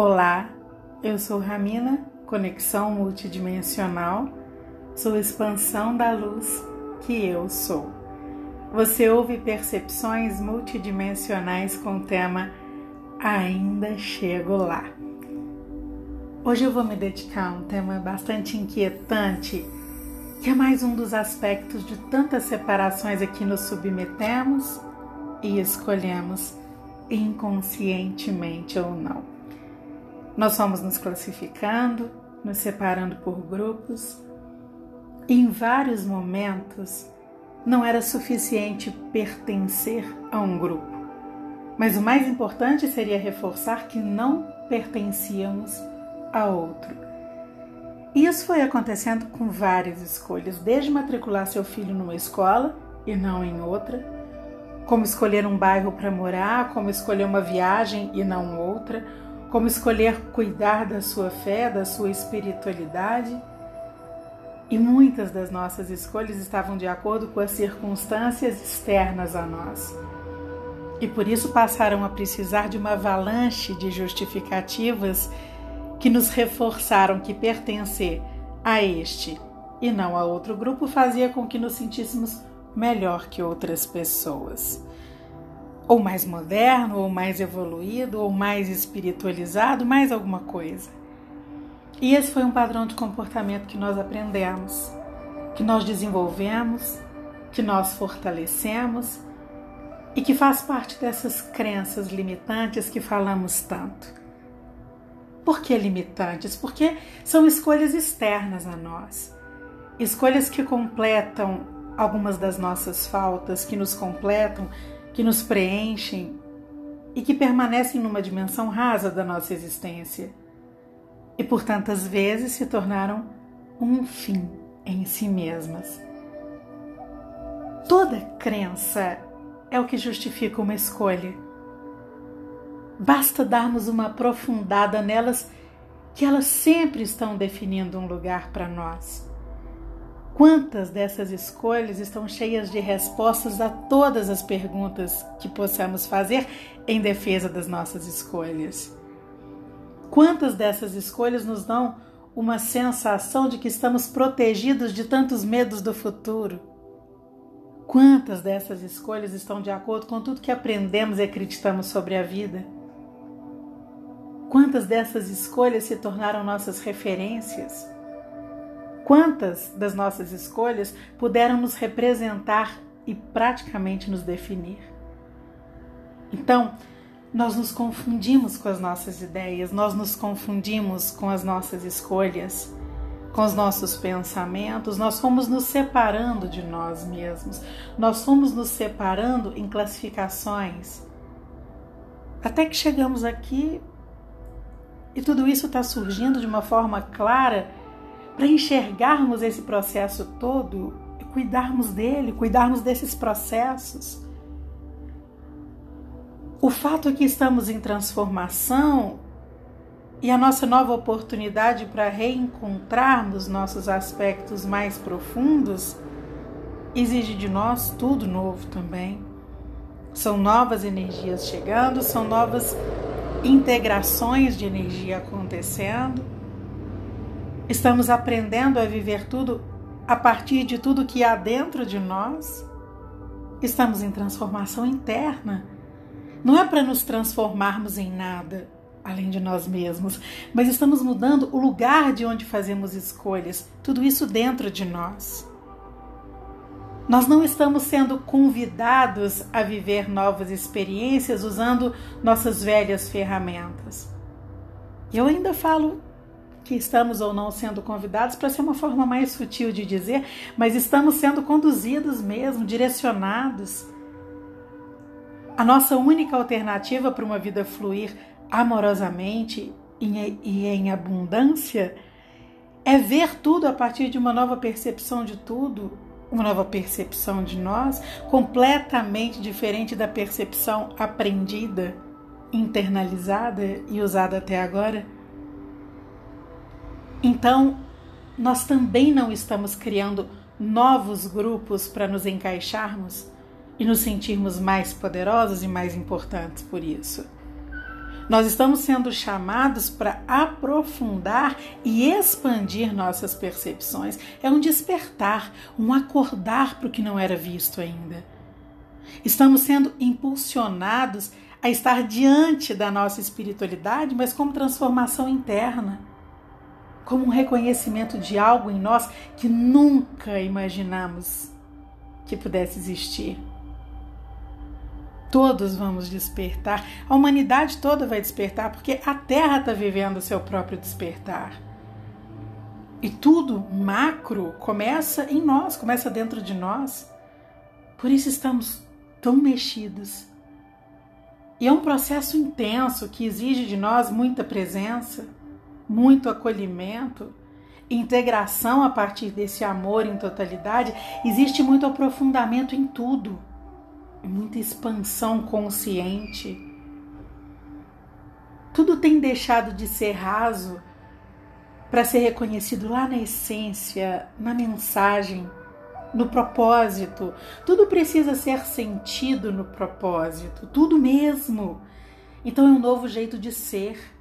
Olá, eu sou Ramina, conexão multidimensional, sou expansão da luz que eu sou. Você ouve percepções multidimensionais com o tema Ainda Chego Lá. Hoje eu vou me dedicar a um tema bastante inquietante, que é mais um dos aspectos de tantas separações a que nos submetemos e escolhemos inconscientemente ou não. Nós fomos nos classificando, nos separando por grupos. E em vários momentos não era suficiente pertencer a um grupo. Mas o mais importante seria reforçar que não pertencíamos a outro. Isso foi acontecendo com várias escolhas, desde matricular seu filho numa escola e não em outra, como escolher um bairro para morar, como escolher uma viagem e não outra, como escolher cuidar da sua fé, da sua espiritualidade. E muitas das nossas escolhas estavam de acordo com as circunstâncias externas a nós. E por isso passaram a precisar de uma avalanche de justificativas que nos reforçaram que pertencer a este e não a outro grupo fazia com que nos sentíssemos melhor que outras pessoas ou mais moderno, ou mais evoluído, ou mais espiritualizado, mais alguma coisa. E esse foi um padrão de comportamento que nós aprendemos, que nós desenvolvemos, que nós fortalecemos e que faz parte dessas crenças limitantes que falamos tanto. Por que limitantes? Porque são escolhas externas a nós. Escolhas que completam algumas das nossas faltas, que nos completam que nos preenchem e que permanecem numa dimensão rasa da nossa existência e por tantas vezes se tornaram um fim em si mesmas. Toda crença é o que justifica uma escolha. Basta darmos uma aprofundada nelas que elas sempre estão definindo um lugar para nós. Quantas dessas escolhas estão cheias de respostas a todas as perguntas que possamos fazer em defesa das nossas escolhas? Quantas dessas escolhas nos dão uma sensação de que estamos protegidos de tantos medos do futuro? Quantas dessas escolhas estão de acordo com tudo que aprendemos e acreditamos sobre a vida? Quantas dessas escolhas se tornaram nossas referências? Quantas das nossas escolhas puderam nos representar e praticamente nos definir? Então, nós nos confundimos com as nossas ideias, nós nos confundimos com as nossas escolhas, com os nossos pensamentos, nós fomos nos separando de nós mesmos, nós fomos nos separando em classificações, até que chegamos aqui e tudo isso está surgindo de uma forma clara para enxergarmos esse processo todo e cuidarmos dele, cuidarmos desses processos. O fato que estamos em transformação e a nossa nova oportunidade para reencontrarmos nossos aspectos mais profundos exige de nós tudo novo também. São novas energias chegando, são novas integrações de energia acontecendo Estamos aprendendo a viver tudo a partir de tudo que há dentro de nós? Estamos em transformação interna. Não é para nos transformarmos em nada além de nós mesmos, mas estamos mudando o lugar de onde fazemos escolhas, tudo isso dentro de nós. Nós não estamos sendo convidados a viver novas experiências usando nossas velhas ferramentas. Eu ainda falo que estamos ou não sendo convidados para ser uma forma mais sutil de dizer, mas estamos sendo conduzidos mesmo, direcionados. A nossa única alternativa para uma vida fluir amorosamente e em abundância é ver tudo a partir de uma nova percepção de tudo, uma nova percepção de nós, completamente diferente da percepção aprendida, internalizada e usada até agora. Então, nós também não estamos criando novos grupos para nos encaixarmos e nos sentirmos mais poderosos e mais importantes por isso. Nós estamos sendo chamados para aprofundar e expandir nossas percepções. É um despertar, um acordar para o que não era visto ainda. Estamos sendo impulsionados a estar diante da nossa espiritualidade, mas como transformação interna, como um reconhecimento de algo em nós que nunca imaginamos que pudesse existir. Todos vamos despertar, a humanidade toda vai despertar, porque a Terra está vivendo o seu próprio despertar. E tudo macro começa em nós, começa dentro de nós. Por isso estamos tão mexidos. E é um processo intenso que exige de nós muita presença, muito acolhimento, integração a partir desse amor em totalidade. Existe muito aprofundamento em tudo, muita expansão consciente. Tudo tem deixado de ser raso para ser reconhecido lá na essência, na mensagem no propósito. Tudo precisa ser sentido no propósito, tudo mesmo. Então é um novo jeito de ser.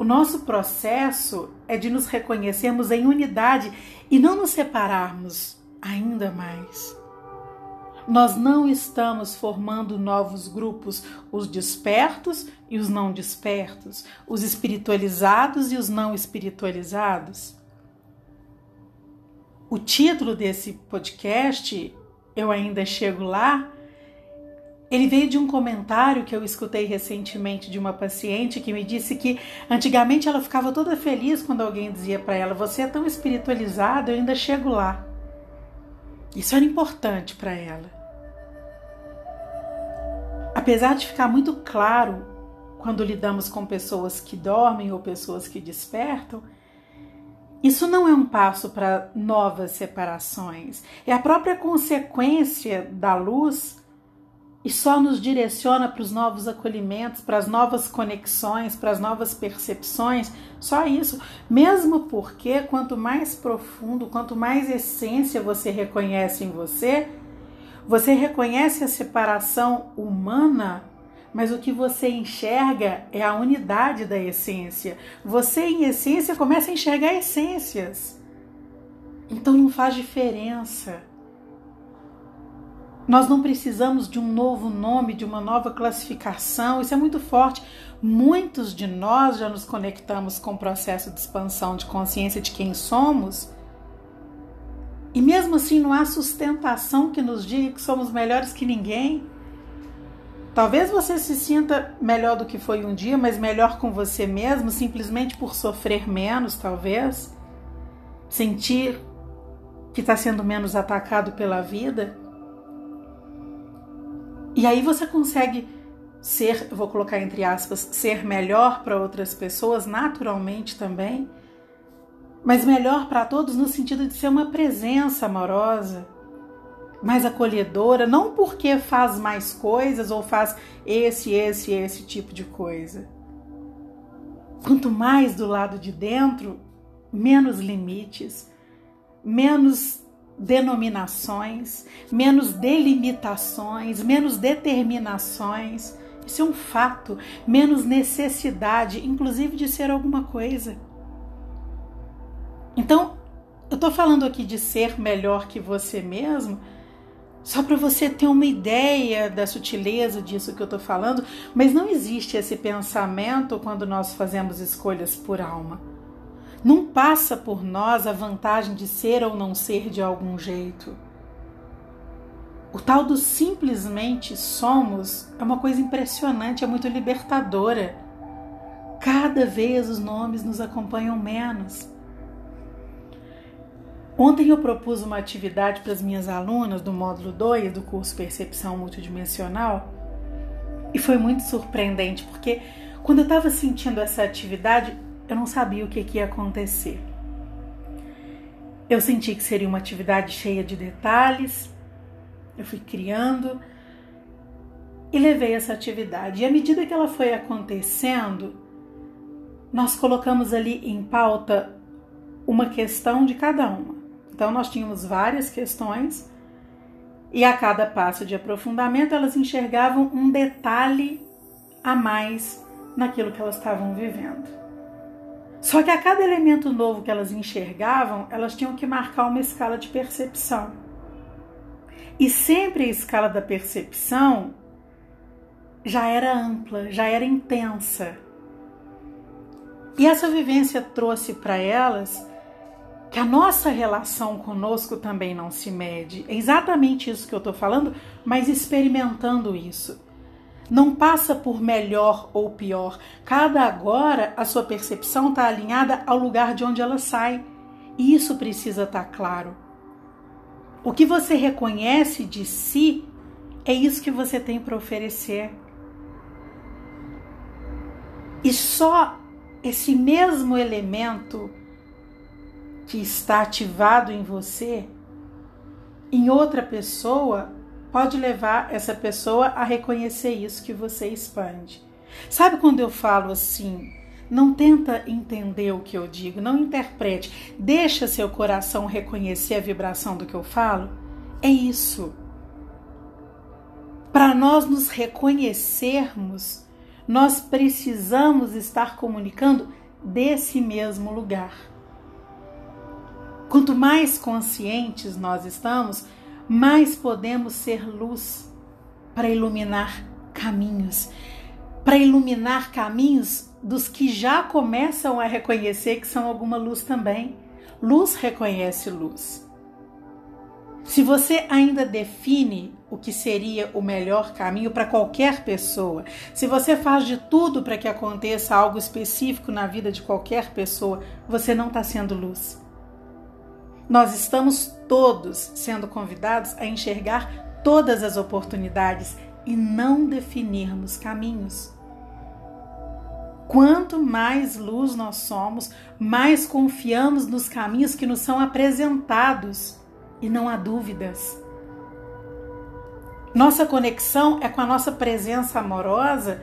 O nosso processo é de nos reconhecermos em unidade e não nos separarmos ainda mais. Nós não estamos formando novos grupos, os despertos e os não despertos, os espiritualizados e os não espiritualizados. O título desse podcast, Eu Ainda Chego Lá, ele veio de um comentário que eu escutei recentemente de uma paciente que me disse que antigamente ela ficava toda feliz quando alguém dizia para ela: Você é tão espiritualizada, eu ainda chego lá. Isso era importante para ela. Apesar de ficar muito claro quando lidamos com pessoas que dormem ou pessoas que despertam, isso não é um passo para novas separações, é a própria consequência da luz e só nos direciona para os novos acolhimentos, para as novas conexões, para as novas percepções, só isso. Mesmo porque quanto mais profundo, quanto mais essência você reconhece em você, você reconhece a separação humana mas o que você enxerga é a unidade da essência. Você, em essência, começa a enxergar essências. Então não faz diferença. Nós não precisamos de um novo nome, de uma nova classificação, isso é muito forte. Muitos de nós já nos conectamos com o processo de expansão de consciência de quem somos. E mesmo assim não há sustentação que nos diga que somos melhores que ninguém. Talvez você se sinta melhor do que foi um dia, mas melhor com você mesmo, simplesmente por sofrer menos, talvez. Sentir que está sendo menos atacado pela vida. E aí você consegue ser, vou colocar entre aspas, ser melhor para outras pessoas, naturalmente também, mas melhor para todos no sentido de ser uma presença amorosa mais acolhedora, não porque faz mais coisas ou faz esse, esse, esse tipo de coisa. Quanto mais do lado de dentro, menos limites, menos denominações, menos delimitações, menos determinações. Isso é um fato, menos necessidade, inclusive de ser alguma coisa. Então, eu estou falando aqui de ser melhor que você mesmo, só para você ter uma ideia da sutileza disso que eu estou falando, mas não existe esse pensamento quando nós fazemos escolhas por alma. Não passa por nós a vantagem de ser ou não ser de algum jeito. O tal do simplesmente somos é uma coisa impressionante, é muito libertadora. Cada vez os nomes nos acompanham menos. Ontem eu propus uma atividade para as minhas alunas do módulo 2 do curso Percepção Multidimensional e foi muito surpreendente porque quando eu estava sentindo essa atividade eu não sabia o que, que ia acontecer. Eu senti que seria uma atividade cheia de detalhes, eu fui criando e levei essa atividade. E à medida que ela foi acontecendo, nós colocamos ali em pauta uma questão de cada uma. Então, nós tínhamos várias questões e a cada passo de aprofundamento elas enxergavam um detalhe a mais naquilo que elas estavam vivendo. Só que a cada elemento novo que elas enxergavam, elas tinham que marcar uma escala de percepção. E sempre a escala da percepção já era ampla, já era intensa. E essa vivência trouxe para elas que a nossa relação conosco também não se mede. É exatamente isso que eu estou falando, mas experimentando isso. Não passa por melhor ou pior. Cada agora a sua percepção está alinhada ao lugar de onde ela sai. E isso precisa estar tá claro. O que você reconhece de si é isso que você tem para oferecer. E só esse mesmo elemento que está ativado em você, em outra pessoa, pode levar essa pessoa a reconhecer isso que você expande. Sabe quando eu falo assim? Não tenta entender o que eu digo, não interprete. Deixa seu coração reconhecer a vibração do que eu falo. É isso. Para nós nos reconhecermos, nós precisamos estar comunicando desse mesmo lugar. Quanto mais conscientes nós estamos, mais podemos ser luz para iluminar caminhos, para iluminar caminhos dos que já começam a reconhecer que são alguma luz também. Luz reconhece luz. Se você ainda define o que seria o melhor caminho para qualquer pessoa, se você faz de tudo para que aconteça algo específico na vida de qualquer pessoa, você não está sendo luz. Nós estamos todos sendo convidados a enxergar todas as oportunidades e não definirmos caminhos. Quanto mais luz nós somos, mais confiamos nos caminhos que nos são apresentados e não há dúvidas. Nossa conexão é com a nossa presença amorosa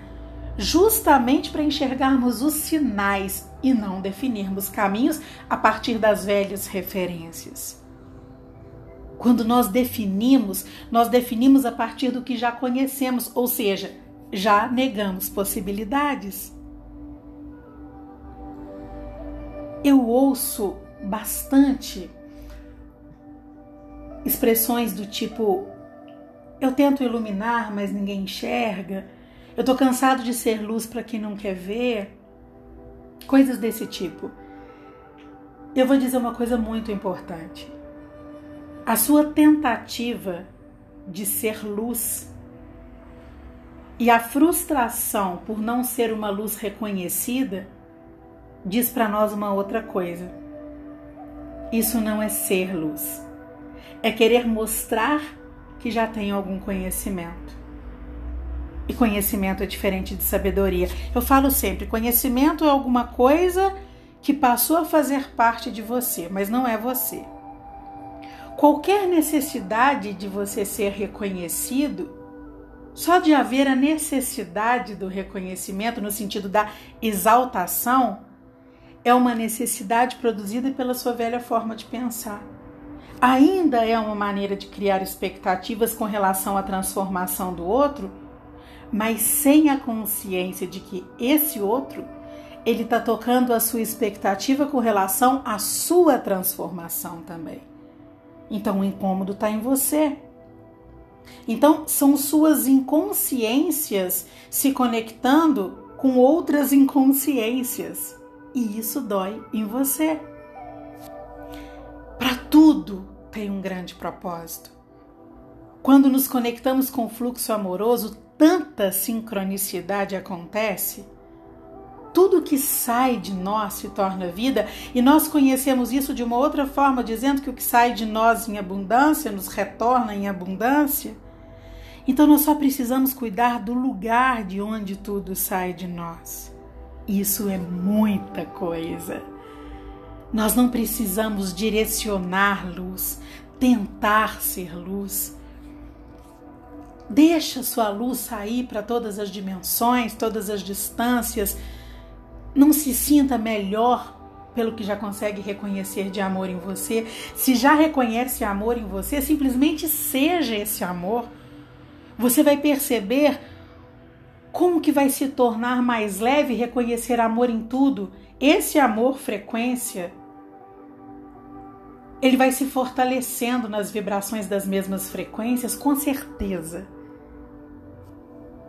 justamente para enxergarmos os sinais e não definirmos caminhos a partir das velhas referências. Quando nós definimos, nós definimos a partir do que já conhecemos, ou seja, já negamos possibilidades. Eu ouço bastante expressões do tipo: eu tento iluminar, mas ninguém enxerga. Eu tô cansado de ser luz para quem não quer ver. Coisas desse tipo. Eu vou dizer uma coisa muito importante. A sua tentativa de ser luz e a frustração por não ser uma luz reconhecida diz para nós uma outra coisa. Isso não é ser luz é querer mostrar que já tem algum conhecimento. E conhecimento é diferente de sabedoria. Eu falo sempre: conhecimento é alguma coisa que passou a fazer parte de você, mas não é você. Qualquer necessidade de você ser reconhecido, só de haver a necessidade do reconhecimento, no sentido da exaltação, é uma necessidade produzida pela sua velha forma de pensar ainda é uma maneira de criar expectativas com relação à transformação do outro, mas sem a consciência de que esse outro ele está tocando a sua expectativa com relação à sua transformação também. Então o incômodo está em você. Então são suas inconsciências se conectando com outras inconsciências e isso dói em você. Para tudo tem um grande propósito. Quando nos conectamos com o fluxo amoroso, tanta sincronicidade acontece. Tudo que sai de nós se torna vida, e nós conhecemos isso de uma outra forma, dizendo que o que sai de nós em abundância nos retorna em abundância. Então nós só precisamos cuidar do lugar de onde tudo sai de nós. Isso é muita coisa. Nós não precisamos direcionar luz, tentar ser luz. Deixa sua luz sair para todas as dimensões, todas as distâncias. Não se sinta melhor pelo que já consegue reconhecer de amor em você. Se já reconhece amor em você, simplesmente seja esse amor. Você vai perceber Como que vai se tornar mais leve reconhecer amor em tudo? Esse amor frequência ele vai se fortalecendo nas vibrações das mesmas frequências, com certeza.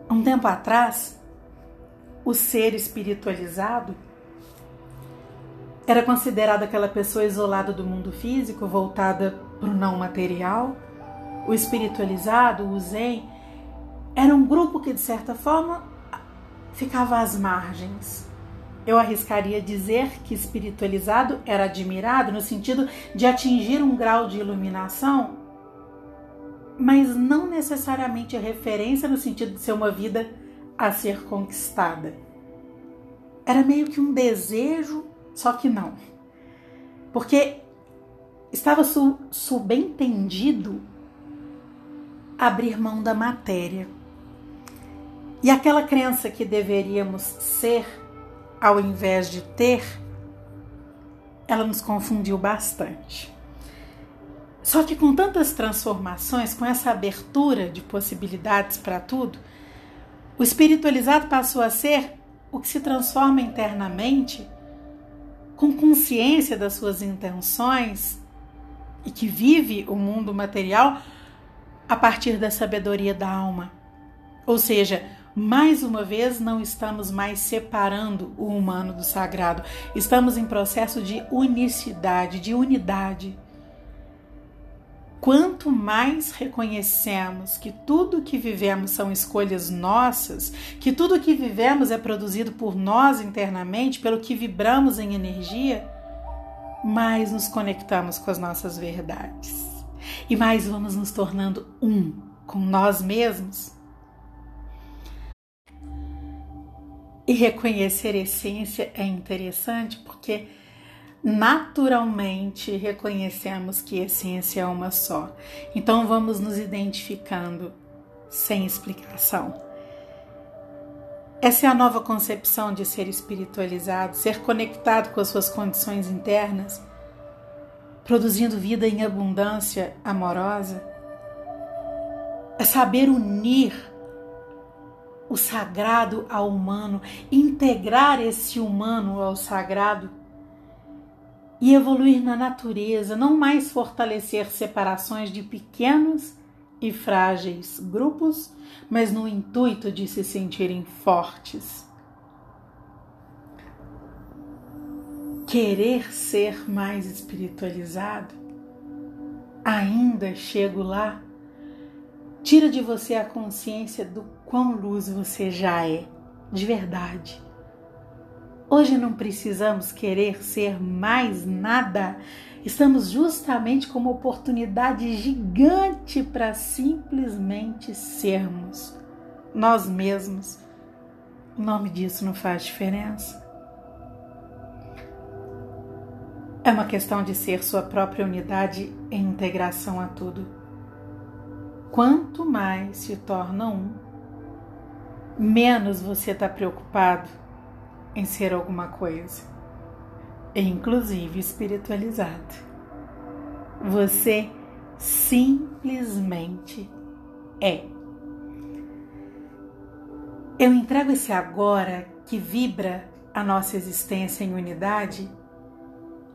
Um tempo atrás, o ser espiritualizado era considerado aquela pessoa isolada do mundo físico, voltada para o não material. O espiritualizado, o Zen, era um grupo que, de certa forma, ficava às margens. Eu arriscaria dizer que espiritualizado era admirado no sentido de atingir um grau de iluminação, mas não necessariamente a referência no sentido de ser uma vida a ser conquistada. Era meio que um desejo, só que não. Porque estava subentendido abrir mão da matéria. E aquela crença que deveríamos ser ao invés de ter, ela nos confundiu bastante. Só que com tantas transformações, com essa abertura de possibilidades para tudo, o espiritualizado passou a ser o que se transforma internamente, com consciência das suas intenções e que vive o mundo material a partir da sabedoria da alma. Ou seja, mais uma vez, não estamos mais separando o humano do sagrado, estamos em processo de unicidade, de unidade. Quanto mais reconhecemos que tudo que vivemos são escolhas nossas, que tudo que vivemos é produzido por nós internamente, pelo que vibramos em energia, mais nos conectamos com as nossas verdades. E mais vamos nos tornando um com nós mesmos. E reconhecer essência é interessante porque naturalmente reconhecemos que essência é uma só. Então vamos nos identificando sem explicação. Essa é a nova concepção de ser espiritualizado, ser conectado com as suas condições internas, produzindo vida em abundância amorosa. É saber unir o sagrado ao humano, integrar esse humano ao sagrado e evoluir na natureza, não mais fortalecer separações de pequenos e frágeis grupos, mas no intuito de se sentirem fortes. Querer ser mais espiritualizado? Ainda chego lá Tira de você a consciência do quão luz você já é, de verdade. Hoje não precisamos querer ser mais nada. Estamos justamente com uma oportunidade gigante para simplesmente sermos nós mesmos. O nome disso não faz diferença. É uma questão de ser sua própria unidade em integração a tudo. Quanto mais se torna um, menos você está preocupado em ser alguma coisa, inclusive espiritualizado. Você simplesmente é. Eu entrego esse agora que vibra a nossa existência em unidade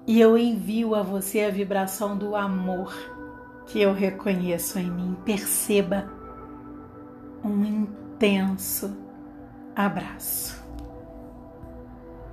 e eu envio a você a vibração do amor que eu reconheço em mim. Perceba um intenso abraço.